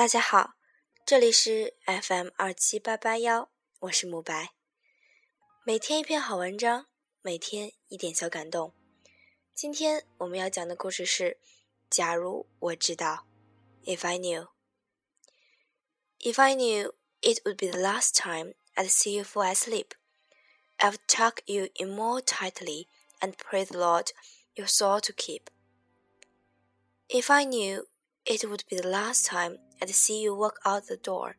大家好，这里是 FM 二七八八幺，我是慕白。每天一篇好文章，每天一点小感动。今天我们要讲的故事是：假如我知道，If I knew，If I knew it would be the last time I'd see you fall asleep, I'd tuck you in more tightly and pray the Lord your soul to keep. If I knew it would be the last time I'd see you walk out the door.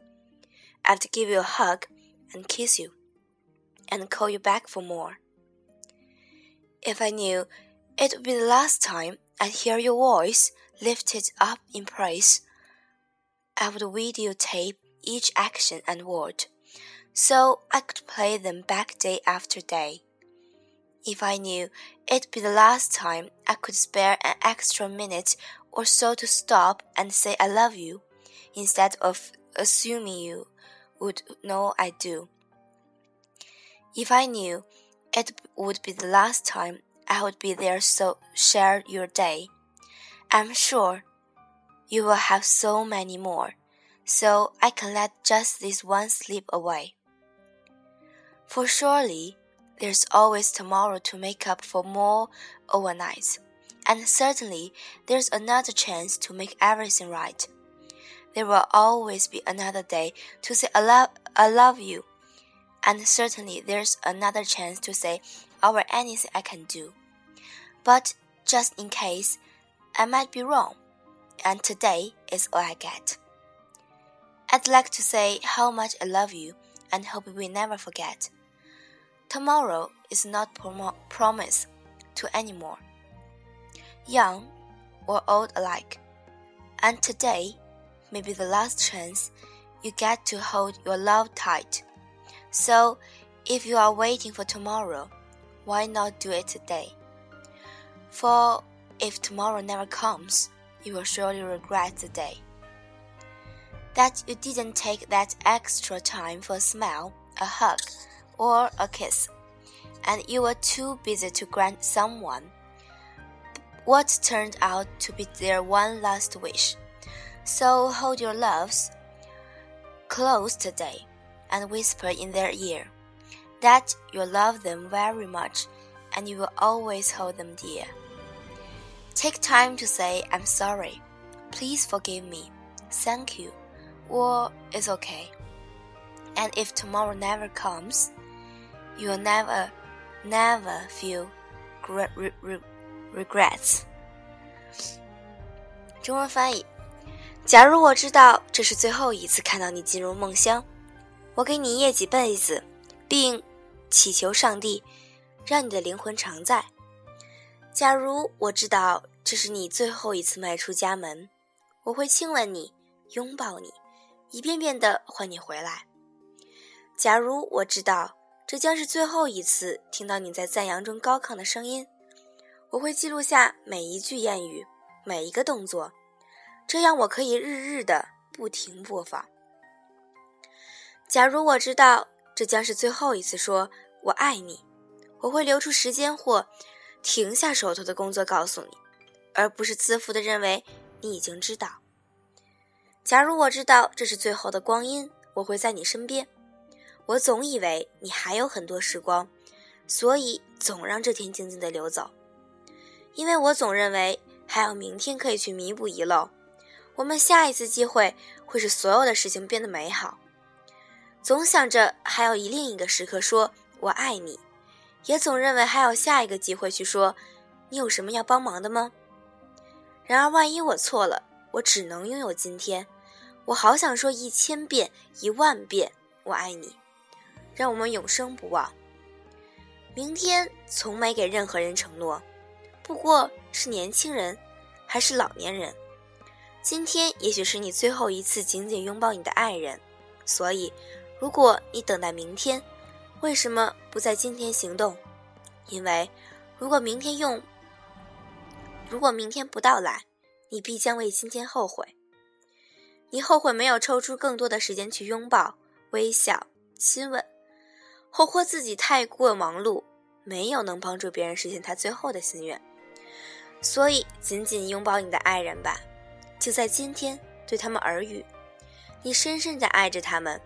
I'd give you a hug and kiss you and call you back for more. If I knew it would be the last time I'd hear your voice lifted up in praise, I would videotape each action and word so I could play them back day after day. If I knew it'd be the last time I could spare an extra minute or so to stop and say I love you, instead of assuming you would know I do. If I knew it would be the last time I would be there so share your day, I'm sure you will have so many more, so I can let just this one slip away. For surely there's always tomorrow to make up for more overnights, and certainly there's another chance to make everything right. There will always be another day to say I love, I love you, and certainly there's another chance to say over anything I can do. But just in case, I might be wrong, and today is all I get. I'd like to say how much I love you and hope we never forget. Tomorrow is not prom promised to anyone, young or old alike, and today may be the last chance you get to hold your love tight. So, if you are waiting for tomorrow, why not do it today? For if tomorrow never comes, you will surely regret the day. That you didn't take that extra time for a smile, a hug, or a kiss, and you were too busy to grant someone what turned out to be their one last wish. So hold your loves close today and whisper in their ear that you love them very much and you will always hold them dear. Take time to say, I'm sorry, please forgive me, thank you, or it's okay. And if tomorrow never comes, You'll never, never feel re re regrets。中文翻译：假如我知道这是最后一次看到你进入梦乡，我给你掖几被子，并祈求上帝让你的灵魂常在。假如我知道这是你最后一次迈出家门，我会亲吻你，拥抱你，一遍遍的唤你回来。假如我知道。这将是最后一次听到你在赞扬中高亢的声音。我会记录下每一句谚语，每一个动作，这样我可以日日的不停播放。假如我知道这将是最后一次说“我爱你”，我会留出时间或停下手头的工作告诉你，而不是自负的认为你已经知道。假如我知道这是最后的光阴，我会在你身边。我总以为你还有很多时光，所以总让这天静静的流走。因为我总认为还有明天可以去弥补遗漏，我们下一次机会会使所有的事情变得美好。总想着还有一另一个时刻说我爱你，也总认为还有下一个机会去说你有什么要帮忙的吗？然而万一我错了，我只能拥有今天。我好想说一千遍、一万遍我爱你。让我们永生不忘。明天从没给任何人承诺，不过是年轻人，还是老年人。今天也许是你最后一次紧紧拥抱你的爱人，所以，如果你等待明天，为什么不在今天行动？因为，如果明天用，如果明天不到来，你必将为今天后悔。你后悔没有抽出更多的时间去拥抱、微笑、亲吻。后悔自己太过忙碌，没有能帮助别人实现他最后的心愿，所以紧紧拥抱你的爱人吧，就在今天对他们耳语，你深深的爱着他们，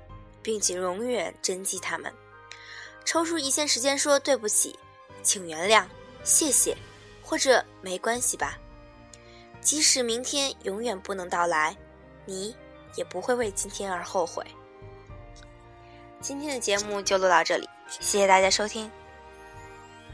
并且永远珍惜他们。抽出一线时间说对不起，请原谅，谢谢，或者没关系吧。即使明天永远不能到来，你也不会为今天而后悔。今天的节目就录到这里，谢谢大家收听。